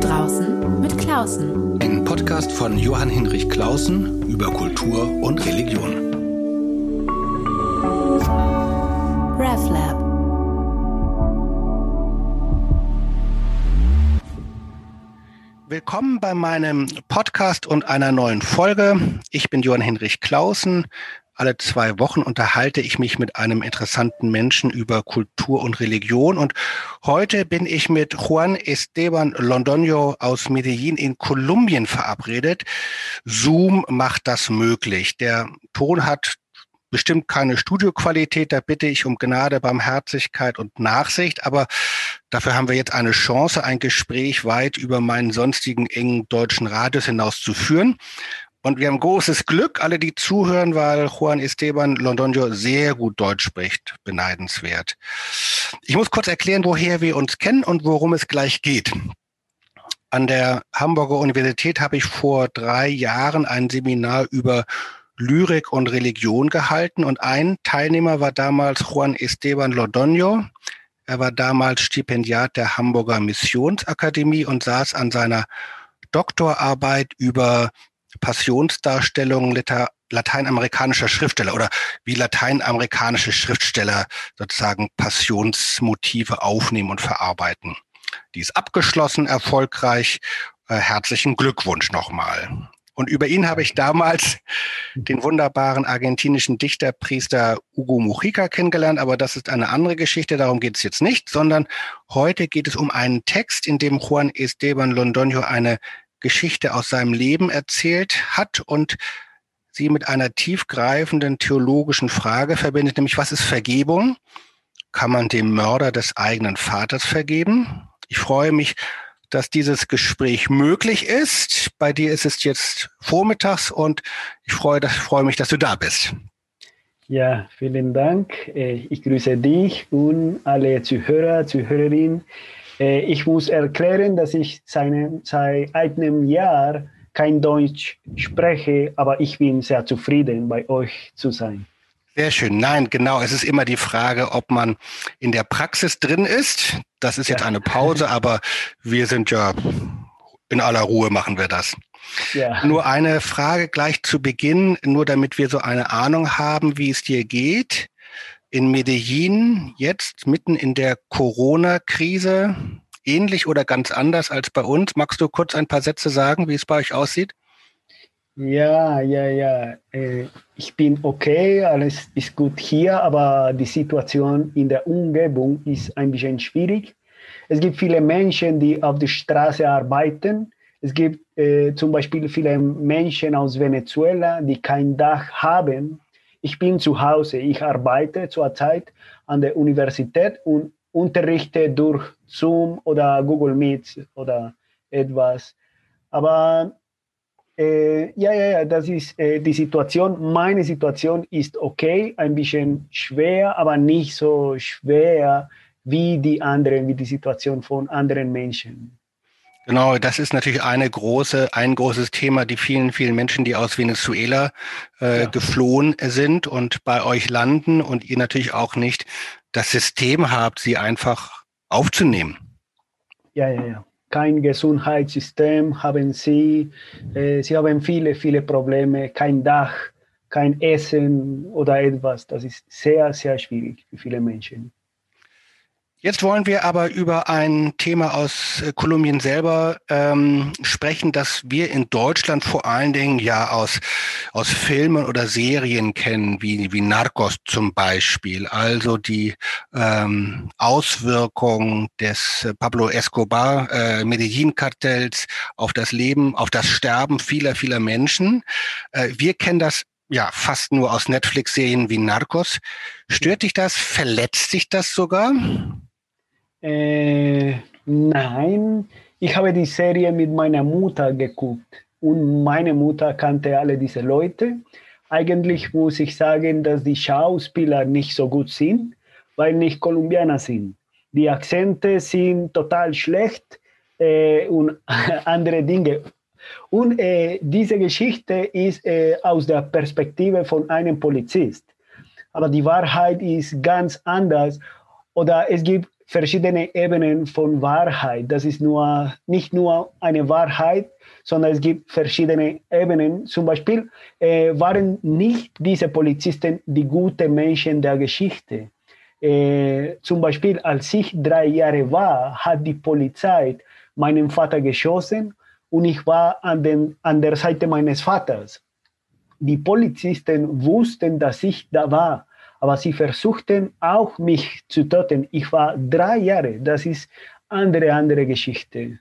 draußen mit Klausen. Ein Podcast von Johann Hinrich Klausen über Kultur und Religion. RevLab. Willkommen bei meinem Podcast und einer neuen Folge. Ich bin Johann Hinrich Klausen alle zwei Wochen unterhalte ich mich mit einem interessanten Menschen über Kultur und Religion. Und heute bin ich mit Juan Esteban Londoño aus Medellin in Kolumbien verabredet. Zoom macht das möglich. Der Ton hat bestimmt keine Studioqualität, da bitte ich um Gnade, Barmherzigkeit und Nachsicht, aber dafür haben wir jetzt eine Chance, ein Gespräch weit über meinen sonstigen engen deutschen Radius hinaus zu führen. Und wir haben großes Glück, alle, die zuhören, weil Juan Esteban Londoño sehr gut Deutsch spricht. Beneidenswert. Ich muss kurz erklären, woher wir uns kennen und worum es gleich geht. An der Hamburger Universität habe ich vor drei Jahren ein Seminar über Lyrik und Religion gehalten und ein Teilnehmer war damals Juan Esteban Londoño. Er war damals Stipendiat der Hamburger Missionsakademie und saß an seiner Doktorarbeit über Passionsdarstellungen lateinamerikanischer Schriftsteller oder wie lateinamerikanische Schriftsteller sozusagen Passionsmotive aufnehmen und verarbeiten. Die ist abgeschlossen, erfolgreich. Äh, herzlichen Glückwunsch nochmal. Und über ihn habe ich damals den wunderbaren argentinischen Dichterpriester Hugo Mujica kennengelernt, aber das ist eine andere Geschichte, darum geht es jetzt nicht, sondern heute geht es um einen Text, in dem Juan Esteban Londoño eine Geschichte aus seinem Leben erzählt hat und sie mit einer tiefgreifenden theologischen Frage verbindet, nämlich was ist Vergebung? Kann man dem Mörder des eigenen Vaters vergeben? Ich freue mich, dass dieses Gespräch möglich ist. Bei dir ist es jetzt vormittags und ich freue, ich freue mich, dass du da bist. Ja, vielen Dank. Äh, ich grüße dich und alle Zuhörer, Zuhörerinnen. Äh, ich muss erklären, dass ich seine, seit einem Jahr kein Deutsch spreche, aber ich bin sehr zufrieden, bei euch zu sein. Sehr schön. Nein, genau. Es ist immer die Frage, ob man in der Praxis drin ist. Das ist jetzt ja. eine Pause, aber wir sind ja in aller Ruhe machen wir das. Ja. Nur eine Frage gleich zu Beginn, nur damit wir so eine Ahnung haben, wie es dir geht in Medellin jetzt mitten in der Corona-Krise ähnlich oder ganz anders als bei uns? Magst du kurz ein paar Sätze sagen, wie es bei euch aussieht? Ja, ja, ja. Äh, ich bin okay, alles ist gut hier, aber die Situation in der Umgebung ist ein bisschen schwierig. Es gibt viele Menschen, die auf der Straße arbeiten. Es gibt äh, zum Beispiel viele Menschen aus Venezuela, die kein Dach haben ich bin zu Hause, ich arbeite zurzeit an der Universität und unterrichte durch Zoom oder Google Meet oder etwas. Aber äh, ja, ja, ja, das ist äh, die Situation. Meine Situation ist okay, ein bisschen schwer, aber nicht so schwer wie die anderen, wie die Situation von anderen Menschen. Genau, das ist natürlich eine große, ein großes Thema, die vielen, vielen Menschen, die aus Venezuela äh, ja. geflohen sind und bei euch landen und ihr natürlich auch nicht das System habt, sie einfach aufzunehmen. Ja, ja, ja. Kein Gesundheitssystem haben sie. Äh, sie haben viele, viele Probleme, kein Dach, kein Essen oder etwas. Das ist sehr, sehr schwierig für viele Menschen. Jetzt wollen wir aber über ein Thema aus äh, Kolumbien selber ähm, sprechen, das wir in Deutschland vor allen Dingen ja aus, aus Filmen oder Serien kennen, wie, wie Narcos zum Beispiel. Also die ähm, Auswirkungen des äh, Pablo Escobar äh, Medellin-Kartells auf das Leben, auf das Sterben vieler, vieler Menschen. Äh, wir kennen das ja fast nur aus Netflix-Serien wie Narcos. Stört dich das? Verletzt dich das sogar? Äh, nein, ich habe die Serie mit meiner Mutter geguckt und meine Mutter kannte alle diese Leute. Eigentlich muss ich sagen, dass die Schauspieler nicht so gut sind, weil nicht Kolumbianer sind. Die Akzente sind total schlecht äh, und andere Dinge. Und äh, diese Geschichte ist äh, aus der Perspektive von einem Polizist. Aber die Wahrheit ist ganz anders. Oder es gibt verschiedene Ebenen von Wahrheit. Das ist nur, nicht nur eine Wahrheit, sondern es gibt verschiedene Ebenen. Zum Beispiel äh, waren nicht diese Polizisten die guten Menschen der Geschichte. Äh, zum Beispiel, als ich drei Jahre war, hat die Polizei meinen Vater geschossen und ich war an, den, an der Seite meines Vaters. Die Polizisten wussten, dass ich da war, aber sie versuchten auch mich zu töten. Ich war drei Jahre. Das ist andere, andere Geschichte.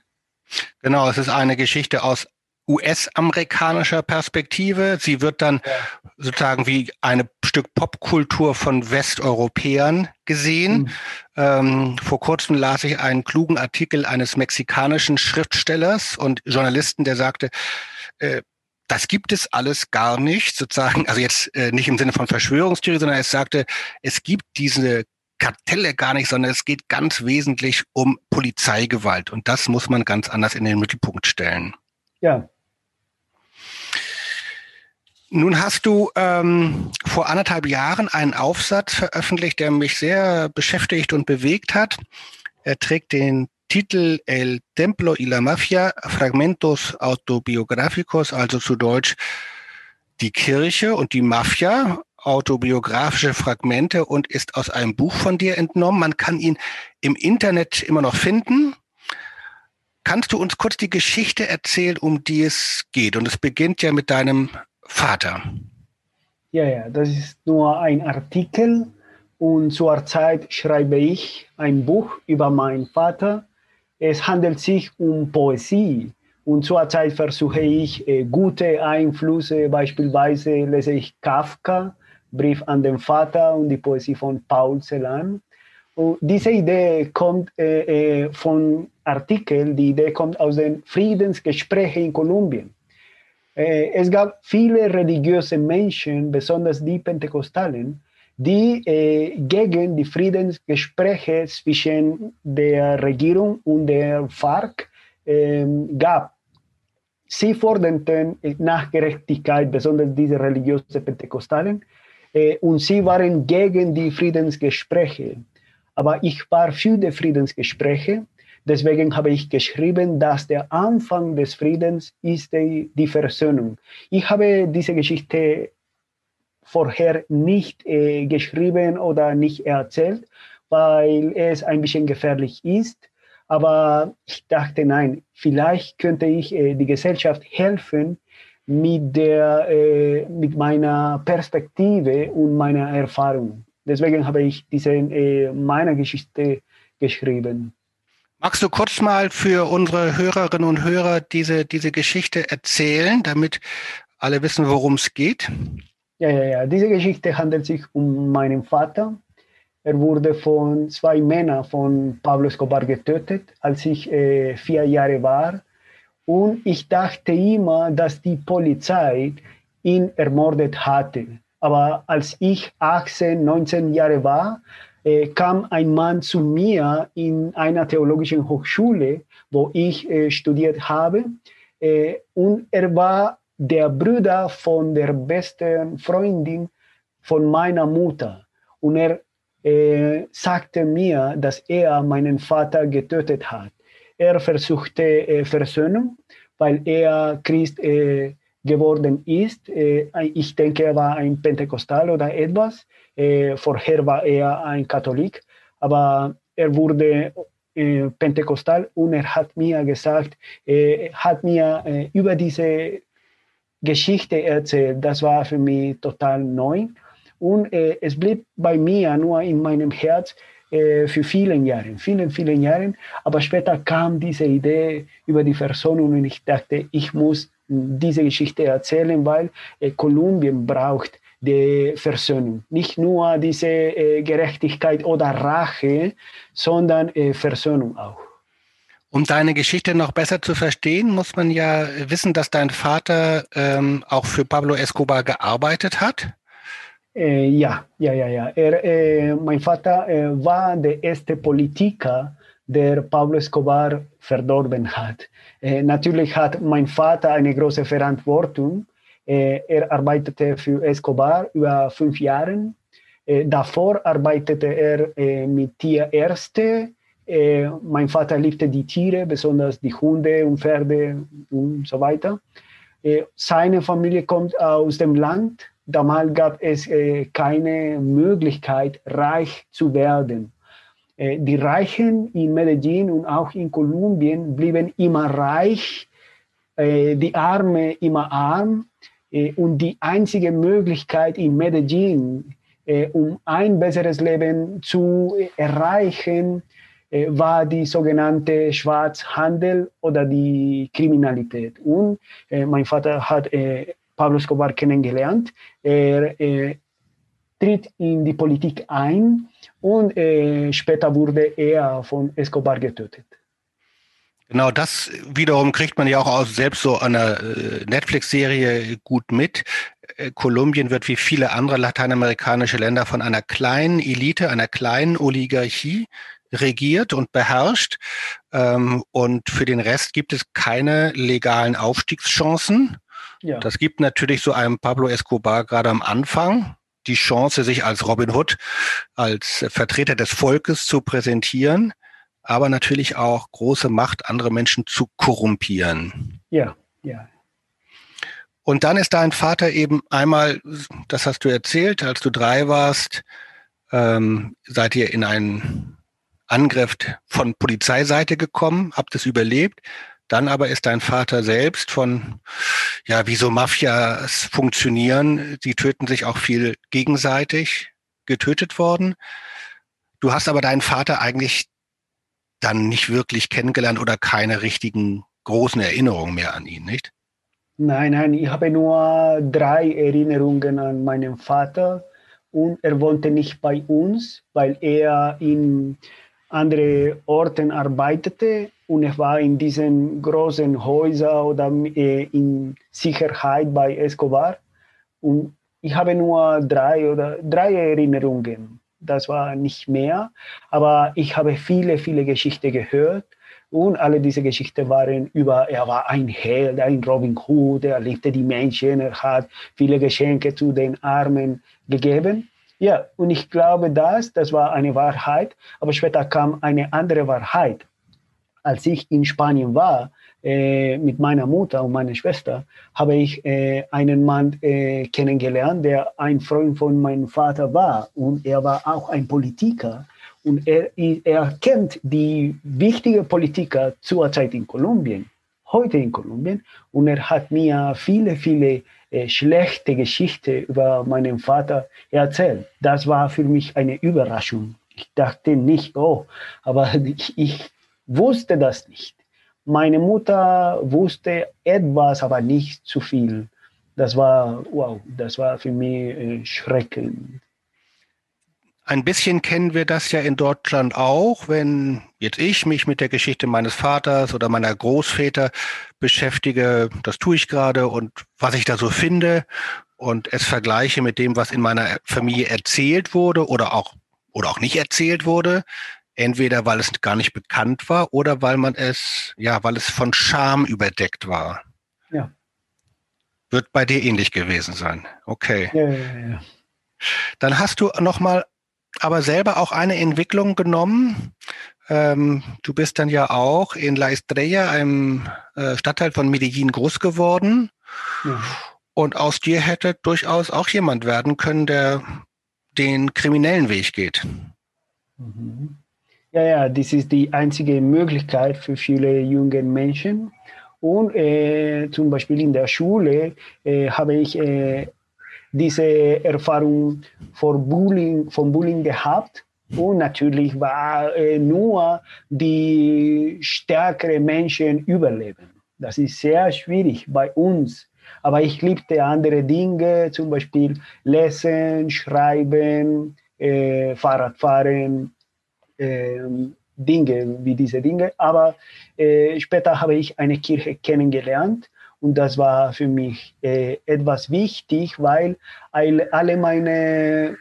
Genau, es ist eine Geschichte aus US-amerikanischer Perspektive. Sie wird dann ja. sozusagen wie ein Stück Popkultur von Westeuropäern gesehen. Mhm. Ähm, vor kurzem las ich einen klugen Artikel eines mexikanischen Schriftstellers und Journalisten, der sagte, äh, das gibt es alles gar nicht, sozusagen, also jetzt äh, nicht im Sinne von Verschwörungstheorie, sondern es sagte, es gibt diese Kartelle gar nicht, sondern es geht ganz wesentlich um Polizeigewalt. Und das muss man ganz anders in den Mittelpunkt stellen. Ja. Nun hast du ähm, vor anderthalb Jahren einen Aufsatz veröffentlicht, der mich sehr beschäftigt und bewegt hat. Er trägt den Titel El Templo y la Mafia, Fragmentos Autobiográficos, also zu Deutsch die Kirche und die Mafia, autobiografische Fragmente und ist aus einem Buch von dir entnommen. Man kann ihn im Internet immer noch finden. Kannst du uns kurz die Geschichte erzählen, um die es geht? Und es beginnt ja mit deinem Vater. Ja, ja, das ist nur ein Artikel und zurzeit schreibe ich ein Buch über meinen Vater. Es handelt sich um Poesie und zurzeit versuche ich äh, gute Einflüsse, beispielsweise lese ich Kafka, Brief an den Vater und die Poesie von Paul Celan. Und diese Idee kommt äh, äh, von Artikeln, die Idee kommt aus den Friedensgesprächen in Kolumbien. Äh, es gab viele religiöse Menschen, besonders die Pentekostalen, die äh, gegen die Friedensgespräche zwischen der Regierung und der FARC äh, gab. Sie forderten nach Gerechtigkeit, besonders diese religiösen Pentekostalen, äh, und sie waren gegen die Friedensgespräche. Aber ich war für die Friedensgespräche Deswegen habe ich geschrieben, dass der Anfang des Friedens ist die, die Versöhnung. Ich habe diese Geschichte vorher nicht äh, geschrieben oder nicht erzählt, weil es ein bisschen gefährlich ist. Aber ich dachte, nein, vielleicht könnte ich äh, die Gesellschaft helfen mit, der, äh, mit meiner Perspektive und meiner Erfahrung. Deswegen habe ich diese, äh, meine Geschichte geschrieben. Magst du kurz mal für unsere Hörerinnen und Hörer diese, diese Geschichte erzählen, damit alle wissen, worum es geht? Ja, ja, ja. Diese Geschichte handelt sich um meinen Vater. Er wurde von zwei Männern von Pablo Escobar getötet, als ich äh, vier Jahre war. Und ich dachte immer, dass die Polizei ihn ermordet hatte. Aber als ich 18, 19 Jahre war, äh, kam ein Mann zu mir in einer theologischen Hochschule, wo ich äh, studiert habe. Äh, und er war der Bruder von der besten Freundin von meiner Mutter. Und er äh, sagte mir, dass er meinen Vater getötet hat. Er versuchte äh, Versöhnung, weil er Christ äh, geworden ist. ich denke, er war ein Pentekostal oder etwas. Äh, vorher war er ein Katholik, aber er wurde äh, Pentekostal und er hat mir gesagt, äh, hat mir äh, über diese Geschichte erzählt. Das war für mich total neu. Und äh, es blieb bei mir nur in meinem Herz äh, für viele Jahre, vielen, vielen Jahre. Aber später kam diese Idee über die Versöhnung und ich dachte, ich muss diese Geschichte erzählen, weil äh, Kolumbien braucht die Versöhnung. Nicht nur diese äh, Gerechtigkeit oder Rache, sondern äh, Versöhnung auch. Um deine Geschichte noch besser zu verstehen, muss man ja wissen, dass dein Vater ähm, auch für Pablo Escobar gearbeitet hat. Äh, ja, ja, ja, ja. Er, äh, mein Vater äh, war der erste Politiker, der Pablo Escobar verdorben hat. Natürlich hat mein Vater eine große Verantwortung er arbeitete für Escobar über fünf Jahre. Davor arbeitete er mit Tia Erste Äh, mein Vater liebte die Tiere, besonders die Hunde und Pferde und so weiter. Äh, seine Familie kommt aus dem Land. Damals gab es äh, keine Möglichkeit, reich zu werden. Die Reichen in Medellin und auch in Kolumbien blieben immer reich, die Arme immer arm. Und die einzige Möglichkeit in Medellin, um ein besseres Leben zu erreichen, war die sogenannte Schwarzhandel oder die Kriminalität. Und mein Vater hat Pablo Escobar kennengelernt. Er tritt in die Politik ein und später wurde er von Escobar getötet. Genau, das wiederum kriegt man ja auch aus selbst so einer äh, Netflix-Serie gut mit. Äh, Kolumbien wird wie viele andere lateinamerikanische Länder von einer kleinen Elite, einer kleinen Oligarchie regiert und beherrscht. Ähm, und für den Rest gibt es keine legalen Aufstiegschancen. Ja. Das gibt natürlich so einem Pablo Escobar gerade am Anfang die Chance, sich als Robin Hood, als Vertreter des Volkes zu präsentieren, aber natürlich auch große Macht, andere Menschen zu korrumpieren. Ja, ja. Und dann ist dein Vater eben einmal, das hast du erzählt, als du drei warst, ähm, seid ihr in einen Angriff von Polizeiseite gekommen, habt es überlebt. Dann aber ist dein Vater selbst von, ja, wie so Mafias funktionieren, die töten sich auch viel gegenseitig, getötet worden. Du hast aber deinen Vater eigentlich dann nicht wirklich kennengelernt oder keine richtigen großen Erinnerungen mehr an ihn, nicht? Nein, nein, ich habe nur drei Erinnerungen an meinen Vater und er wohnte nicht bei uns, weil er in andere Orten arbeitete und ich war in diesen großen Häusern oder äh, in Sicherheit bei Escobar und ich habe nur drei oder drei Erinnerungen. Das war nicht mehr, aber ich habe viele, viele Geschichten gehört und alle diese Geschichten waren über, er war ein Held, ein Robin Hood, er liebte die Menschen, er hat viele Geschenke zu den Armen gegeben. Ja, und ich glaube, das, das war eine Wahrheit, aber später kam eine andere Wahrheit. Als ich in Spanien war, äh, mit meiner Mutter und meiner Schwester, habe ich äh, einen Mann äh, kennengelernt, der ein Freund von meinem Vater war. Und er war auch ein Politiker. Und er, er kennt die wichtigen Politiker zur Zeit in Kolumbien, heute in Kolumbien. Und er hat mir viele, viele äh, schlechte Geschichte über meinen Vater erzählt. Das war für mich eine Überraschung. Ich dachte nicht, oh, aber ich, ich wusste das nicht. Meine Mutter wusste etwas, aber nicht zu viel. Das war, wow, das war für mich äh, schreckend. Ein bisschen kennen wir das ja in Deutschland auch, wenn jetzt ich mich mit der Geschichte meines Vaters oder meiner Großväter beschäftige, das tue ich gerade und was ich da so finde und es vergleiche mit dem, was in meiner Familie erzählt wurde oder auch oder auch nicht erzählt wurde, entweder weil es gar nicht bekannt war oder weil man es ja, weil es von Scham überdeckt war. Ja. Wird bei dir ähnlich gewesen sein. Okay. Ja, ja, ja. Dann hast du noch mal aber selber auch eine Entwicklung genommen. Ähm, du bist dann ja auch in La Estrella, einem äh, Stadtteil von Medellin, groß geworden. Ja. Und aus dir hätte durchaus auch jemand werden können, der den kriminellen Weg geht. Mhm. Ja, ja, das ist die einzige Möglichkeit für viele junge Menschen. Und äh, zum Beispiel in der Schule äh, habe ich äh, diese Erfahrung von Bullying, von Bullying gehabt. Und natürlich war äh, nur die stärkeren Menschen überleben. Das ist sehr schwierig bei uns. Aber ich liebte andere Dinge, zum Beispiel Lesen, Schreiben, äh, Fahrradfahren, Dinge wie diese Dinge. Aber äh, später habe ich eine Kirche kennengelernt und das war für mich äh, etwas wichtig, weil alle meine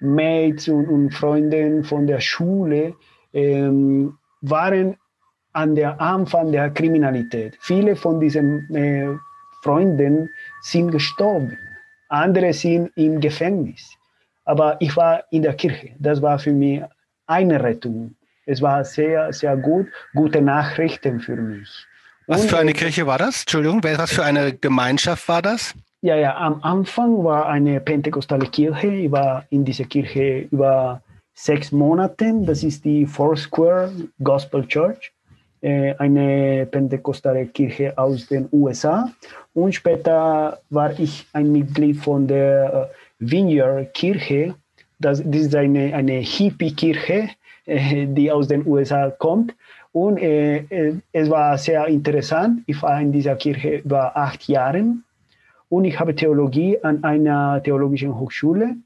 Mates und, und Freunde von der Schule ähm, waren an der Anfang der Kriminalität. Viele von diesen äh, Freunden sind gestorben, andere sind im Gefängnis. Aber ich war in der Kirche. Das war für mich eine Rettung. Es war sehr, sehr gut, gute Nachrichten für mich. Was für eine Kirche war das? Entschuldigung, was für eine Gemeinschaft war das? Ja, ja, am Anfang war eine pentekostale Kirche. Ich war in dieser Kirche über sechs Monate. Das ist die Foursquare Gospel Church, äh, eine pentekostale Kirche aus den USA. Und später war ich ein Mitglied von der äh, Vineyard Kirche. Das, das ist eine, eine Hippie-Kirche, äh, die aus den USA kommt. Und äh, äh, es war sehr interessant. Ich war in dieser Kirche über acht Jahre und ich habe Theologie an einer theologischen Hochschule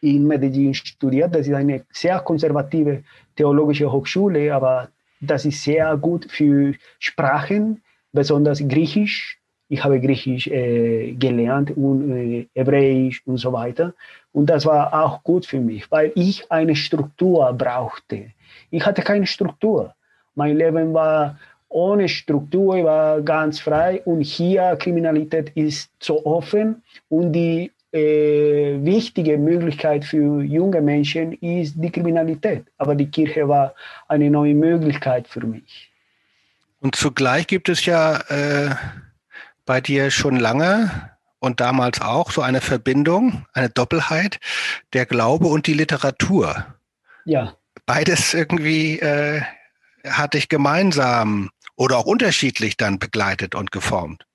in Medellin studiert. Das ist eine sehr konservative theologische Hochschule, aber das ist sehr gut für Sprachen, besonders Griechisch. Ich habe Griechisch äh, gelernt und äh, Hebräisch und so weiter. Und das war auch gut für mich, weil ich eine Struktur brauchte. Ich hatte keine Struktur. Mein Leben war ohne Struktur, ich war ganz frei und hier Kriminalität ist so offen und die äh, wichtige Möglichkeit für junge Menschen ist die Kriminalität. Aber die Kirche war eine neue Möglichkeit für mich. Und zugleich gibt es ja äh, bei dir schon lange und damals auch so eine Verbindung, eine Doppelheit, der Glaube und die Literatur. Ja. Beides irgendwie äh, hat dich gemeinsam oder auch unterschiedlich dann begleitet und geformt?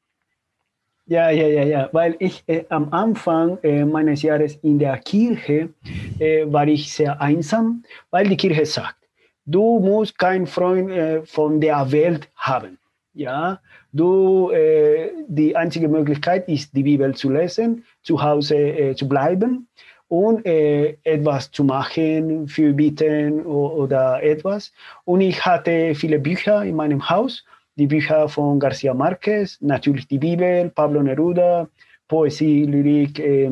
Ja, ja, ja, ja, weil ich äh, am Anfang äh, meines Jahres in der Kirche äh, war ich sehr einsam, weil die Kirche sagt, du musst keinen Freund äh, von der Welt haben. Ja, du, äh, die einzige Möglichkeit ist, die Bibel zu lesen, zu Hause äh, zu bleiben und äh, etwas zu machen, für Bitten oder etwas. Und ich hatte viele Bücher in meinem Haus, die Bücher von Garcia Marquez, natürlich die Bibel, Pablo Neruda, Poesie, Lyrik, äh,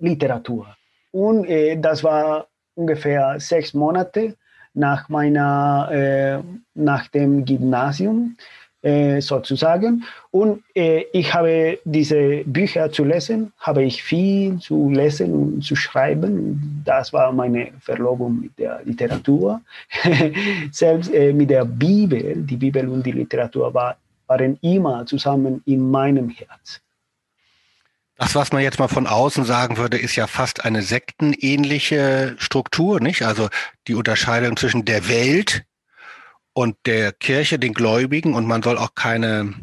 Literatur. Und äh, das war ungefähr sechs Monate nach meiner, äh, nach dem Gymnasium. Äh, sozusagen. Und äh, ich habe diese Bücher zu lesen, habe ich viel zu lesen und zu schreiben. Das war meine Verlobung mit der Literatur. Selbst äh, mit der Bibel, die Bibel und die Literatur war, waren immer zusammen in meinem Herz. Das, was man jetzt mal von außen sagen würde, ist ja fast eine sektenähnliche Struktur, nicht? Also die Unterscheidung zwischen der Welt, und der Kirche, den Gläubigen, und man soll auch keine,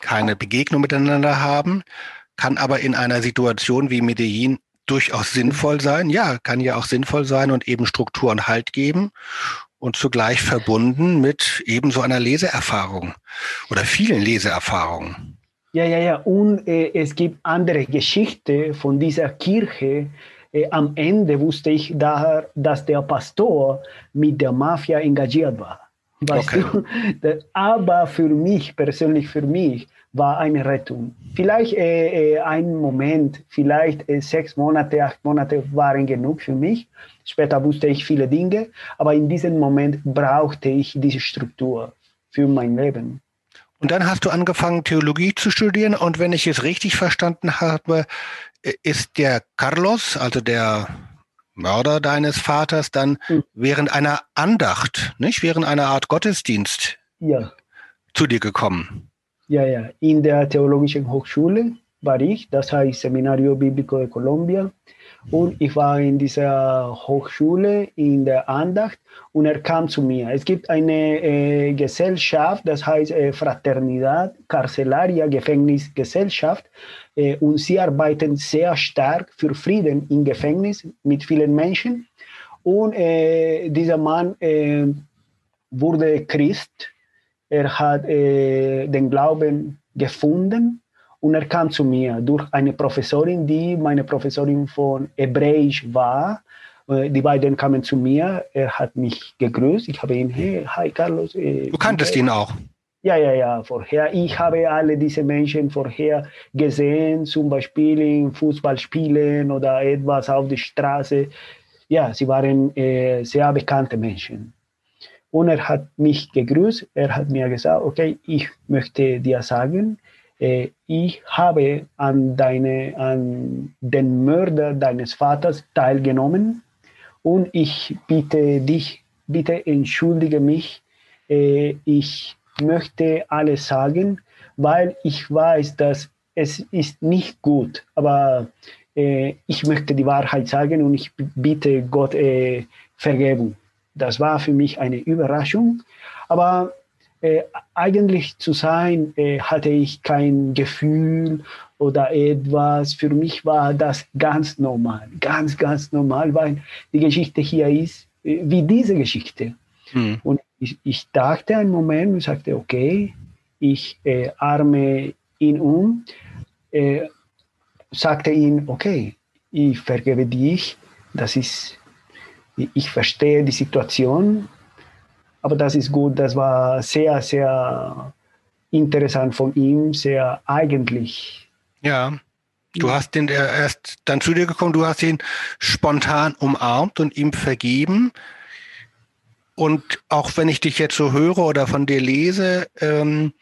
keine Begegnung miteinander haben, kann aber in einer Situation wie Medellin durchaus sinnvoll sein. Ja, kann ja auch sinnvoll sein und eben Struktur und Halt geben und zugleich verbunden mit eben so einer Leseerfahrung oder vielen Leseerfahrungen. Ja, ja, ja. Und äh, es gibt andere Geschichte von dieser Kirche. Äh, am Ende wusste ich daher, dass der Pastor mit der Mafia engagiert war. Weißt okay. du? Aber für mich, persönlich für mich, war eine Rettung. Vielleicht äh, äh, ein Moment, vielleicht äh, sechs Monate, acht Monate waren genug für mich. Später wusste ich viele Dinge, aber in diesem Moment brauchte ich diese Struktur für mein Leben. Und dann hast du angefangen, Theologie zu studieren. Und wenn ich es richtig verstanden habe, äh, ist der Carlos, also der Mörder deines Vaters dann mhm. während einer Andacht, nicht während einer Art Gottesdienst ja. zu dir gekommen. Ja, ja. In der Theologischen Hochschule war ich, das heißt Seminario Bíblico de Colombia. Und ich war in dieser Hochschule in der Andacht und er kam zu mir. Es gibt eine äh, Gesellschaft, das heißt äh, Fraternidad Carcelaria, Gefängnisgesellschaft. Äh, und sie arbeiten sehr stark für Frieden im Gefängnis mit vielen Menschen. Und äh, dieser Mann äh, wurde Christ. Er hat äh, den Glauben gefunden und er kam zu mir durch eine Professorin, die meine Professorin von Hebräisch war. Äh, die beiden kamen zu mir, er hat mich gegrüßt. Ich habe ihn, hey, hi Carlos. Äh, du kanntest ihn auch. Ja, ja, ja, vorher. Ich habe alle diese Menschen vorher gesehen, zum Beispiel in Fußballspielen oder etwas auf der Straße. Ja, sie waren äh, sehr bekannte Menschen. Und er hat mich gegrüßt. Er hat mir gesagt, okay, ich möchte dir sagen, ich habe an, deine, an den Mörder deines Vaters teilgenommen und ich bitte dich bitte entschuldige mich. Äh, ich möchte alles sagen, weil ich weiß, dass es ist nicht gut, aber äh, ich möchte die Wahrheit sagen und ich bitte Gott Vergebung. Das war für mich eine Überraschung, aber äh, eigentlich zu sein, äh, hatte ich kein Gefühl oder etwas. Für mich war das ganz normal, ganz, ganz normal, weil die Geschichte hier ist äh, wie diese Geschichte. Mhm. Und ich, ich, dachte einen Moment und sagte, okay, ich äh, arme ihn um, äh, sagte ihm, okay, ich vergebe dich, das ist, ich verstehe die Situation, aber das ist gut, das war sehr, sehr interessant von ihm, sehr eigentlich. Ja, du hast den erst dann zu dir gekommen, du hast ihn spontan umarmt und ihm vergeben. Und auch wenn ich dich jetzt so höre oder von dir lese, ähm,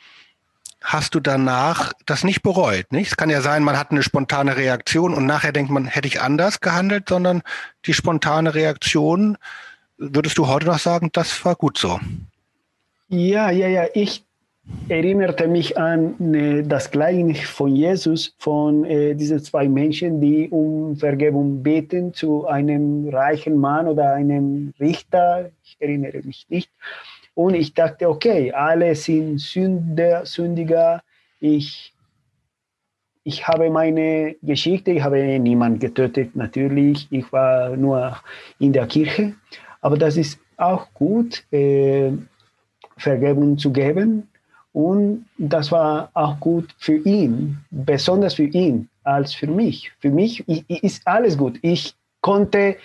hast du danach das nicht bereut. Nicht? Es kann ja sein, man hat eine spontane Reaktion und nachher denkt man, hätte ich anders gehandelt, sondern die spontane Reaktion, würdest du heute noch sagen, das war gut so? Ja, ja, ja. Ich erinnerte mich an äh, das Gleichnis von Jesus, von äh, diesen zwei Menschen, die um Vergebung beten zu einem reichen Mann oder einem Richter. Ich erinnere mich nicht. Und ich dachte, okay, alle sind Sünder, Sündiger. Ich, ich habe meine Geschichte, ich habe niemanden getötet, natürlich. Ich war nur in der Kirche. Aber das ist auch gut, äh, Vergebung zu geben. Und das war auch gut für ihn, besonders für ihn als für mich. Für mich ist alles gut. Ich konnte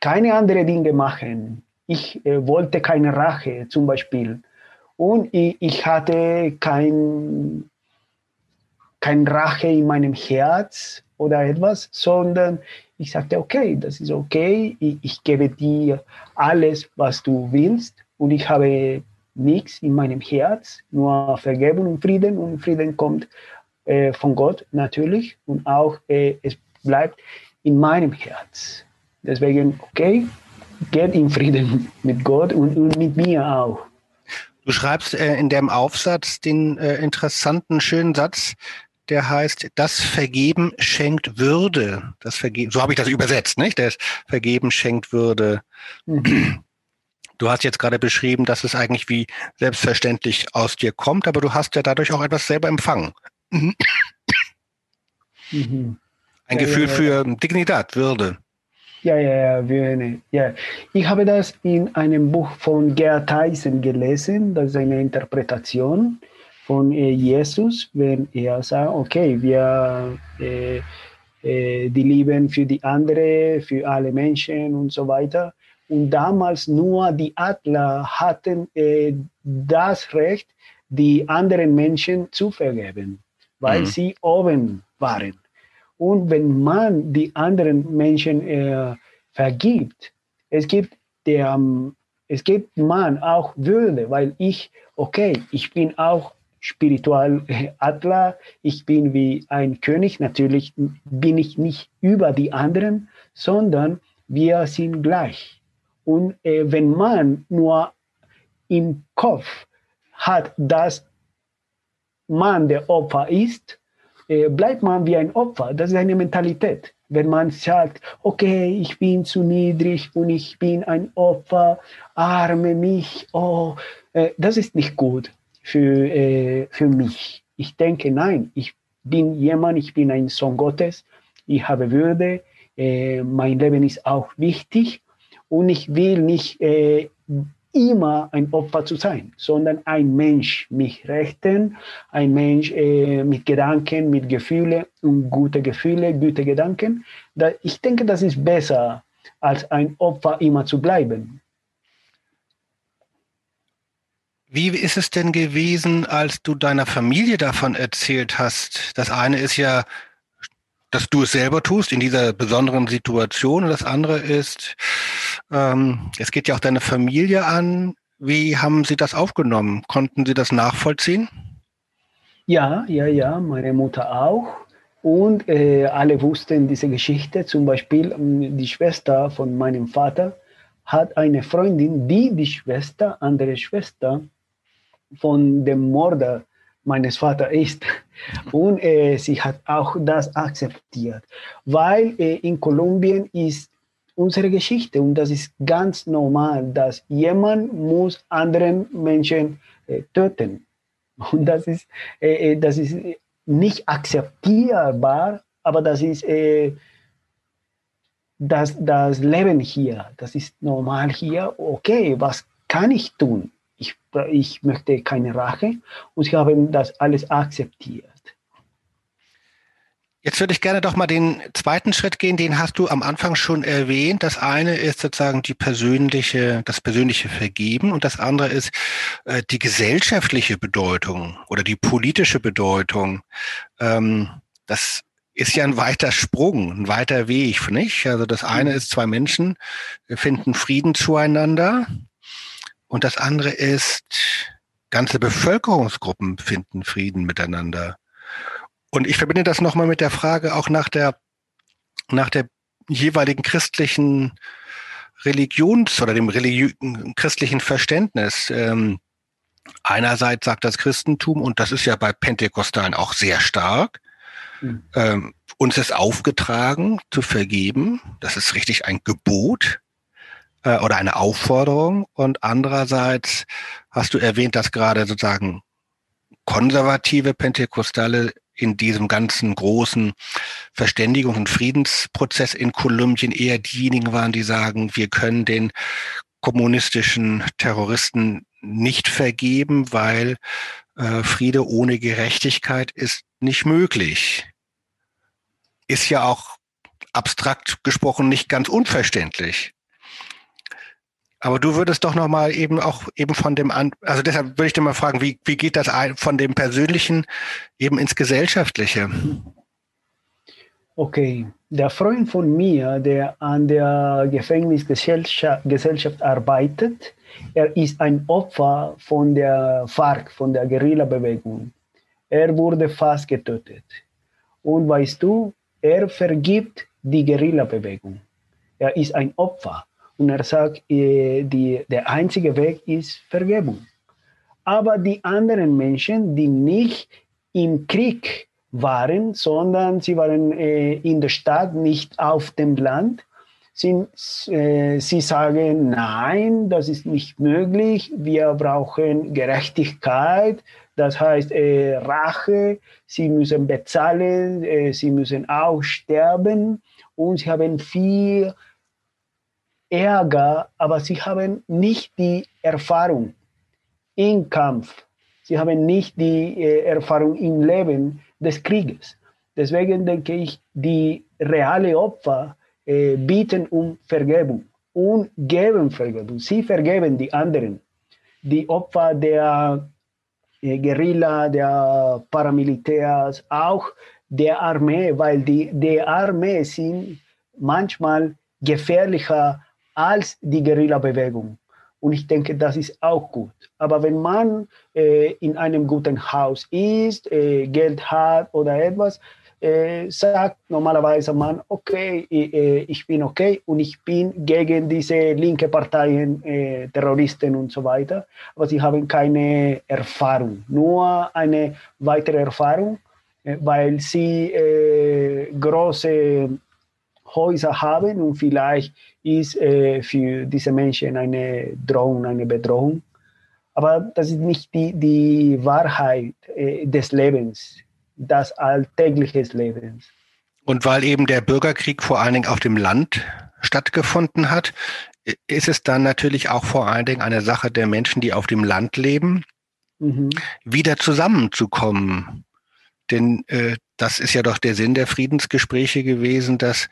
keine anderen Dinge machen ich äh, wollte keine Rache zum Beispiel. Und ich, ich hatte kein, kein Rache in meinem Herz oder etwas, sondern ich sagte, okay, das ist okay, ich, ich gebe dir alles, was du willst und ich habe nichts in meinem Herz, nur Vergebung und Frieden und Frieden kommt äh, von Gott natürlich und auch äh, es bleibt in meinem Herz. Deswegen, okay, geht in Frieden mit Gott und, und mit mir auch. Du schreibst äh, in dem Aufsatz den äh, interessanten, schönen Satz, der heißt, das Vergeben schenkt Würde. Das Vergeben, so habe ich das übersetzt, nicht? Das Vergeben schenkt Würde. Mhm. Du hast jetzt gerade beschrieben, dass es eigentlich wie selbstverständlich aus dir kommt, aber du hast ja dadurch auch etwas selber empfangen. Mhm. Ein ja, Gefühl ja, ja. für Dignität, Würde. Ja, ja, ja, wir, ja. Ich habe das in einem Buch von Gerd Tyson gelesen. Das ist eine Interpretation von äh, Jesus, wenn er sagt, okay, wir äh, äh, die lieben für die andere, für alle Menschen und so weiter. Und damals nur die Adler hatten das Recht, die anderen Menschen zu vergeben, weil mhm. sie oben waren. Und wenn man die anderen Menschen vergibt, es gibt der, es gibt man auch Würde, weil ich, okay, ich bin auch spiritual äh, Adler, ich bin wie ein König, natürlich bin ich nicht über die anderen, sondern wir sind gleich. Und äh, wenn man nur im Kopf hat, dass man der Opfer ist, äh, bleibt man wie ein Opfer. Das ist eine Mentalität. Wenn man sagt, okay, ich bin zu niedrig und ich bin ein Opfer, arme mich, oh, äh, das ist nicht gut für, äh, für mich. Ich denke, nein, ich bin jemand, ich bin ein Sohn Gottes, ich habe Würde, äh, mein Leben ist auch wichtig und ich will nicht äh, immer ein Opfer zu sein, sondern ein Mensch mich rechten, ein Mensch äh, mit Gedanken, mit Gefühlen und gute Gefühle, gute Gedanken. Da, ich denke, das ist besser, als ein Opfer immer zu bleiben. Wie ist es denn gewesen, als du deiner Familie davon erzählt hast? Das eine ist ja, dass du es selber tust in dieser besonderen Situation und das andere ist, ähm, es geht ja auch deine Familie an. Wie haben Sie das aufgenommen? Konnten Sie das nachvollziehen? Ja, ja, ja, meine Mutter auch. Und äh, alle wussten diese Geschichte. Zum Beispiel ähm, die Schwester von meinem Vater hat eine Freundin, die die Schwester, andere Schwester von dem Mörder meines Vaters ist. Und äh, sie hat auch das akzeptiert, weil äh, in Kolumbien ist unsere Geschichte und das ist ganz normal, dass jemand muss anderen Menschen äh, töten. Und das ist, äh, äh, das ist nicht akzeptierbar, aber das ist äh, das, das Leben hier, das ist normal hier. Okay, was kann ich tun? Ich, ich möchte keine Rache und sie haben das alles akzeptiert. Jetzt würde ich gerne doch mal den zweiten Schritt gehen, den hast du am Anfang schon erwähnt. Das eine ist sozusagen die persönliche, das persönliche Vergeben und das andere ist äh, die gesellschaftliche Bedeutung oder die politische Bedeutung. Ähm, das ist ja ein weiter Sprung, ein weiter Weg, nicht? Also das eine mhm. ist, zwei Menschen finden Frieden zueinander und das andere ist, ganze Bevölkerungsgruppen finden Frieden miteinander. Und ich verbinde das nochmal mit der Frage auch nach der, nach der jeweiligen christlichen Religions- oder dem Religi christlichen Verständnis. Ähm, einerseits sagt das Christentum, und das ist ja bei Pentekostalen auch sehr stark, mhm. ähm, uns ist aufgetragen zu vergeben. Das ist richtig ein Gebot äh, oder eine Aufforderung. Und andererseits hast du erwähnt, dass gerade sozusagen konservative Pentekostale in diesem ganzen großen Verständigungs- und Friedensprozess in Kolumbien eher diejenigen waren, die sagen, wir können den kommunistischen Terroristen nicht vergeben, weil äh, Friede ohne Gerechtigkeit ist nicht möglich. Ist ja auch abstrakt gesprochen nicht ganz unverständlich. Aber du würdest doch nochmal eben auch eben von dem an, also deshalb würde ich dir mal fragen, wie, wie geht das von dem Persönlichen eben ins Gesellschaftliche? Okay, der Freund von mir, der an der Gefängnisgesellschaft Gesellschaft arbeitet, er ist ein Opfer von der FARC, von der Guerilla-Bewegung. Er wurde fast getötet. Und weißt du, er vergibt die Guerilla-Bewegung. Er ist ein Opfer. Und er sagt, äh, die, der einzige Weg ist Vergebung. Aber die anderen Menschen, die nicht im Krieg waren, sondern sie waren äh, in der Stadt, nicht auf dem Land, sind, äh, sie sagen, nein, das ist nicht möglich, wir brauchen Gerechtigkeit, das heißt äh, Rache, sie müssen bezahlen, äh, sie müssen auch sterben. Und sie haben viel Ärger, aber sie haben nicht die Erfahrung im Kampf. Sie haben nicht die äh, Erfahrung im Leben des Krieges. Deswegen denke ich, die reale Opfer äh, bieten um Vergebung und geben Vergebung. Sie vergeben die anderen. Die Opfer der äh, Guerilla, der Paramilitärs, auch der Armee, weil die, die Armee sind manchmal gefährlicher als die Guerilla-Bewegung. Und ich denke, das ist auch gut. Aber wenn man äh, in einem guten Haus ist, äh, Geld hat oder etwas, äh, sagt normalerweise man, okay, äh, ich bin okay und ich bin gegen diese linke Parteien, äh, Terroristen und so weiter. Aber sie haben keine Erfahrung, nur eine weitere Erfahrung, äh, weil sie große Häuser haben und vielleicht ist äh, für diese Menschen eine Drohung, eine Bedrohung. Aber das ist nicht die, die Wahrheit äh, des Lebens, das alltäglichen Lebens. Und weil eben der Bürgerkrieg vor allen Dingen auf dem Land stattgefunden hat, ist es dann natürlich auch vor allen Dingen eine Sache der Menschen, die auf dem Land leben, mhm. wieder zusammenzukommen. Denn äh, das ist ja doch der Sinn der Friedensgespräche gewesen, dass,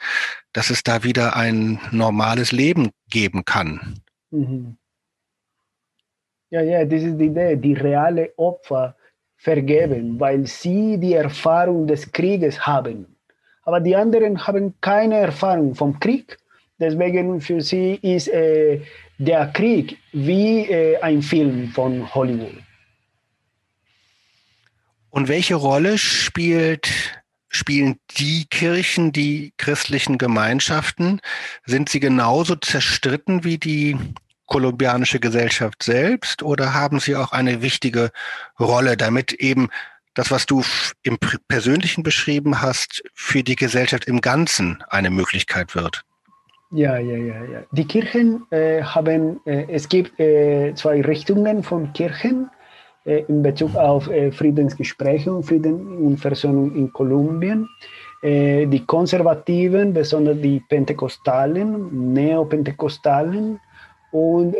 dass es da wieder ein normales Leben geben kann. Mhm. Ja, ja, das ist die Idee, die reale Opfer vergeben, weil sie die Erfahrung des Krieges haben. Aber die anderen haben keine Erfahrung vom Krieg. Deswegen für sie ist äh, der Krieg wie äh, ein Film von Hollywood. Und welche Rolle spielt spielen die Kirchen, die christlichen Gemeinschaften, sind sie genauso zerstritten wie die kolumbianische Gesellschaft selbst oder haben sie auch eine wichtige Rolle, damit eben das, was du im Persönlichen beschrieben hast, für die Gesellschaft im Ganzen eine Möglichkeit wird? Ja, ja, ja, ja. Die Kirchen äh, haben, äh, es gibt äh, zwei Richtungen von Kirchen in Bezug auf äh, Friedensgespräche und Frieden und Versöhnung in Kolumbien. Äh, die Konservativen, besonders die Pentekostalen, Neopentekostalen und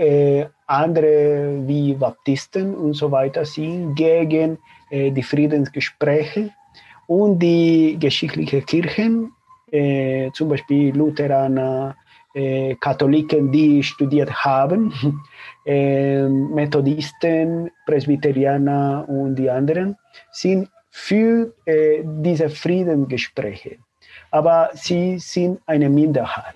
andere wie Baptisten und so weiter sind gegen die Friedensgespräche und die geschichtlichen Kirchen äh, zum Beispiel Lutheraner, äh, Katholiken, die studiert haben, äh, Methodisten, Presbyterianer und die anderen, sind für äh, diese Friedensgespräche. Aber sie sind eine Minderheit.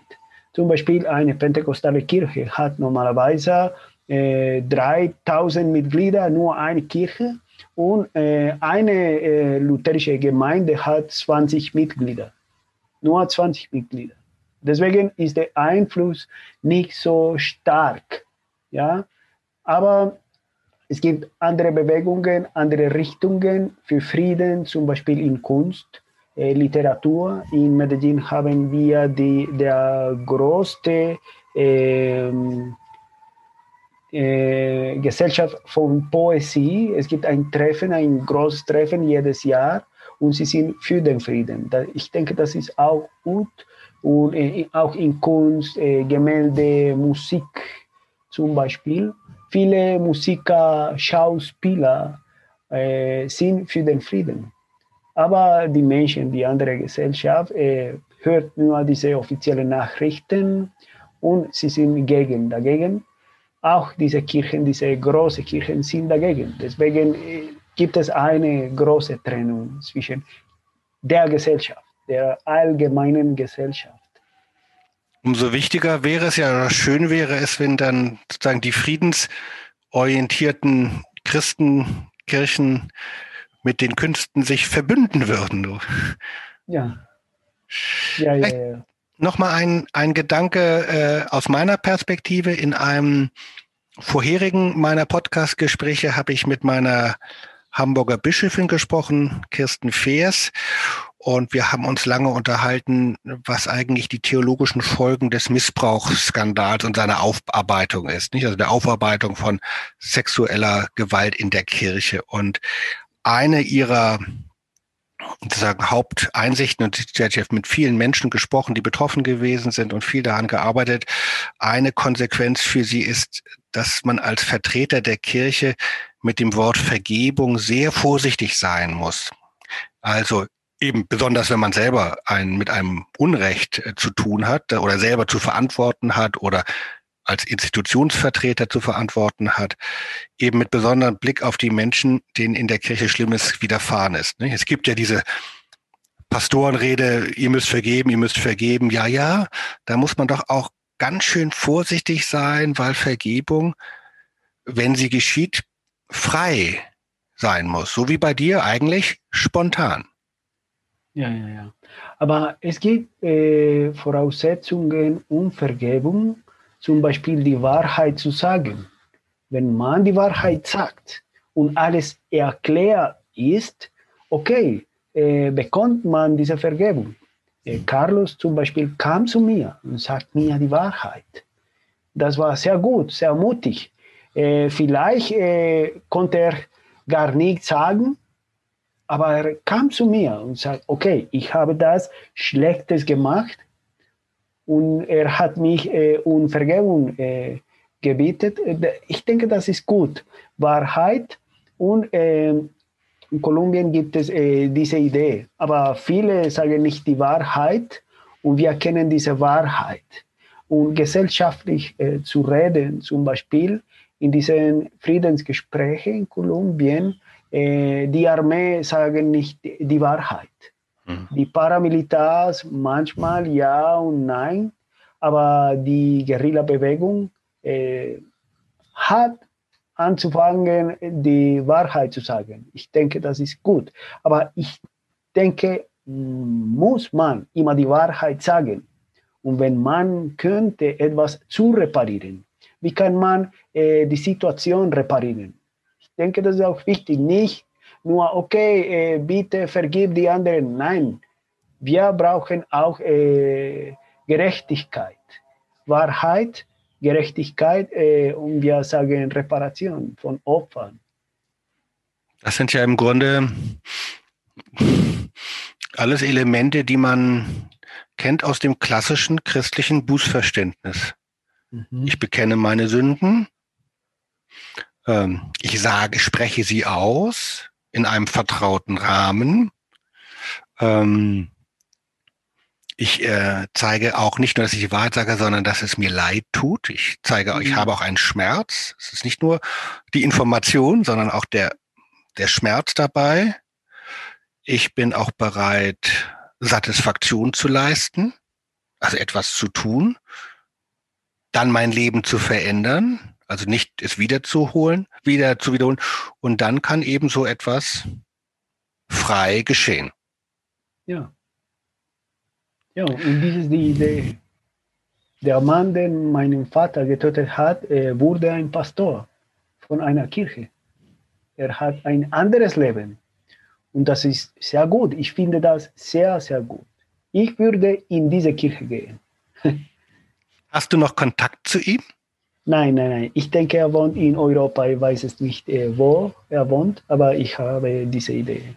Zum Beispiel eine pentekostale Kirche hat normalerweise äh, 3000 Mitglieder, nur eine Kirche. Und äh, eine lutherische Gemeinde hat 20 Mitglieder nur 20 Mitglieder. Deswegen ist der Einfluss nicht so stark. Ja? Aber es gibt andere Bewegungen, andere Richtungen für Frieden, zum Beispiel in Kunst, äh, Literatur. In Medellin haben wir die, der größte äh, äh, Gesellschaft von Poesie. Es gibt ein Treffen, ein großes Treffen jedes Jahr und sie sind für den Frieden. Ich denke, das ist auch gut und äh, auch in Kunst, äh, Gemälde, Musik zum Beispiel. Viele Musiker, Schauspieler äh, sind für den Frieden. Aber die Menschen, die andere Gesellschaft, äh, hört nur diese offiziellen Nachrichten und sie sind gegen, dagegen. Auch diese Kirchen, diese großen Kirchen sind dagegen. Deswegen äh, gibt es eine große Trennung zwischen der Gesellschaft, der allgemeinen Gesellschaft. Umso wichtiger wäre es ja, oder schön wäre es, wenn dann sozusagen die friedensorientierten Christenkirchen mit den Künsten sich verbünden würden. Ja. Ja, ja, ja. Nochmal ein, ein Gedanke äh, aus meiner Perspektive. In einem vorherigen meiner Podcast-Gespräche habe ich mit meiner Hamburger Bischöfin gesprochen, Kirsten Feers. Und wir haben uns lange unterhalten, was eigentlich die theologischen Folgen des Missbrauchsskandals und seiner Aufarbeitung ist. Nicht? Also der Aufarbeitung von sexueller Gewalt in der Kirche. Und eine ihrer sozusagen Haupteinsichten und sie hat mit vielen Menschen gesprochen, die betroffen gewesen sind und viel daran gearbeitet. Eine Konsequenz für sie ist, dass man als Vertreter der Kirche mit dem Wort Vergebung sehr vorsichtig sein muss. Also eben besonders, wenn man selber ein, mit einem Unrecht äh, zu tun hat oder selber zu verantworten hat oder als Institutionsvertreter zu verantworten hat, eben mit besonderem Blick auf die Menschen, denen in der Kirche Schlimmes widerfahren ist. Es gibt ja diese Pastorenrede, ihr müsst vergeben, ihr müsst vergeben. Ja, ja, da muss man doch auch ganz schön vorsichtig sein, weil Vergebung, wenn sie geschieht, frei sein muss. So wie bei dir eigentlich spontan. Ja, ja, ja. Aber es gibt äh, Voraussetzungen, um Vergebung zum Beispiel die Wahrheit zu sagen. Wenn man die Wahrheit sagt und alles erklärt ist, okay, äh, bekommt man diese Vergebung. Äh, Carlos zum Beispiel kam zu mir und sagt mir die Wahrheit. Das war sehr gut, sehr mutig. Äh, vielleicht äh, konnte er gar nichts sagen, aber er kam zu mir und sagt, okay, ich habe das Schlechtes gemacht, und er hat mich äh, um Vergebung äh, gebeten. Ich denke, das ist gut. Wahrheit und äh, in Kolumbien gibt es äh, diese Idee, aber viele sagen nicht die Wahrheit und wir kennen diese Wahrheit. Und gesellschaftlich äh, zu reden, zum Beispiel in diesen Friedensgesprächen in Kolumbien, äh, die Armee sagen nicht die Wahrheit. Mhm. Die Paramilitars manchmal ja und nein, aber die Guerilla-Bewegung äh, hat anzufangen, die Wahrheit zu sagen. Ich denke, das ist gut. Aber ich denke muss man immer die Wahrheit sagen. Und wenn man könnte etwas zu reparieren, wie kann man äh, die Situation reparieren? Ich denke, das ist auch wichtig. Nicht nur, okay, äh, bitte vergib die anderen. Nein, wir brauchen auch äh, Gerechtigkeit, Wahrheit, Gerechtigkeit äh, und wir sagen Reparation von Opfern. Das sind ja im Grunde alles Elemente, die man kennt aus dem klassischen christlichen Bußverständnis. Mhm. Ich bekenne meine Sünden, ähm, ich sage, spreche sie aus in einem vertrauten Rahmen. Ähm, ich äh, zeige auch nicht nur, dass ich die Wahrheit sage, sondern dass es mir leid tut. Ich zeige, mhm. ich habe auch einen Schmerz. Es ist nicht nur die Information, sondern auch der, der Schmerz dabei. Ich bin auch bereit, Satisfaktion zu leisten, also etwas zu tun, dann mein Leben zu verändern, also nicht es wiederzuholen, wieder zu wiederholen, und dann kann eben so etwas frei geschehen. Ja. Ja, und das ist die Idee. Der Mann, der meinen Vater getötet hat, äh, wurde ein Pastor von einer Kirche. Er hat ein anderes Leben. Und das ist sehr gut. Ich finde das sehr, sehr gut. Ich würde in diese Kirche gehen. Hast du noch Kontakt zu ihm? Nein, nein, nein. Ich denke, er wohnt in Europa. Ich weiß es nicht, äh, wo er wohnt, aber ich habe diese Idee.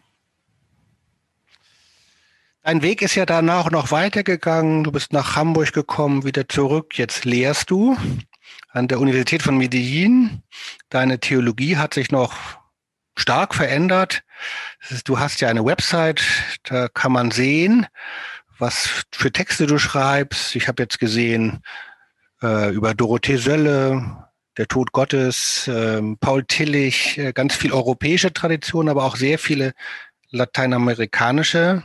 Dein Weg ist ja danach noch weitergegangen. Du bist nach Hamburg gekommen, wieder zurück. Jetzt lehrst du an der Universität von Medellin. Deine Theologie hat sich noch stark verändert. Du hast ja eine Website, da kann man sehen, was für Texte du schreibst. Ich habe jetzt gesehen äh, über Dorothee Sölle, der Tod Gottes, äh, Paul Tillich, äh, ganz viel europäische Tradition, aber auch sehr viele lateinamerikanische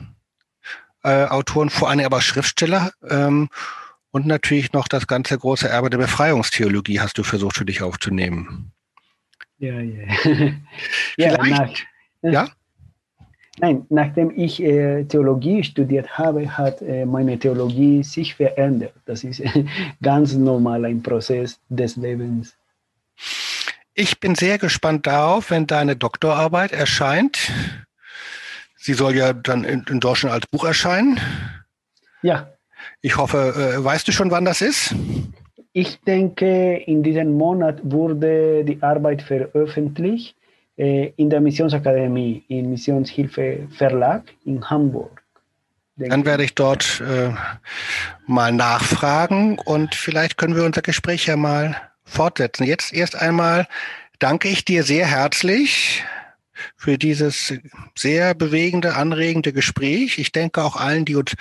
äh, Autoren, vor allem aber Schriftsteller. Ähm, und natürlich noch das ganze große Erbe der Befreiungstheologie hast du versucht für dich aufzunehmen. Ja, ja. ja, nach, ja? Nein, nachdem ich äh, Theologie studiert habe, hat äh, meine Theologie sich verändert. Das ist ganz normal ein Prozess des Lebens. Ich bin sehr gespannt darauf, wenn deine Doktorarbeit erscheint. Sie soll ja dann in, in Deutschland als Buch erscheinen. Ja. Ich hoffe, äh, weißt du schon, wann das ist? Ich denke, in diesem Monat wurde die Arbeit veröffentlicht äh, in der Missionsakademie, im Missionshilfe Verlag in Hamburg. Dann werde ich dort äh, mal nachfragen und vielleicht können wir unser Gespräch ja mal fortsetzen. Jetzt erst einmal danke ich dir sehr herzlich für dieses sehr bewegende, anregende Gespräch. Ich denke auch allen, die uns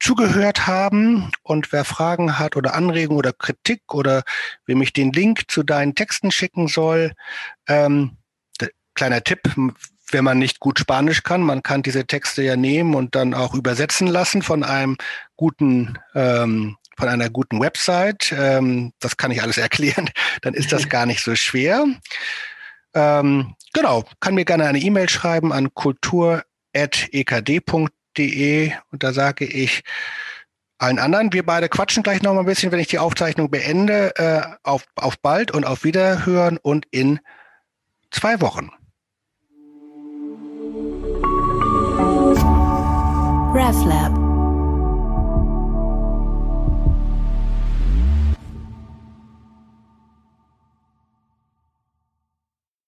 zugehört haben. Und wer Fragen hat oder Anregungen oder Kritik oder wem ich den Link zu deinen Texten schicken soll, ähm, kleiner Tipp, wenn man nicht gut Spanisch kann, man kann diese Texte ja nehmen und dann auch übersetzen lassen von einem guten ähm, von einer guten Website. Ähm, das kann ich alles erklären. Dann ist das gar nicht so schwer. Ähm, genau, kann mir gerne eine E-Mail schreiben an kultur.ekd.de www.ftf.de und da sage ich allen anderen, wir beide quatschen gleich noch mal ein bisschen, wenn ich die Aufzeichnung beende. Äh, auf, auf bald und auf Wiederhören und in zwei Wochen. RefLab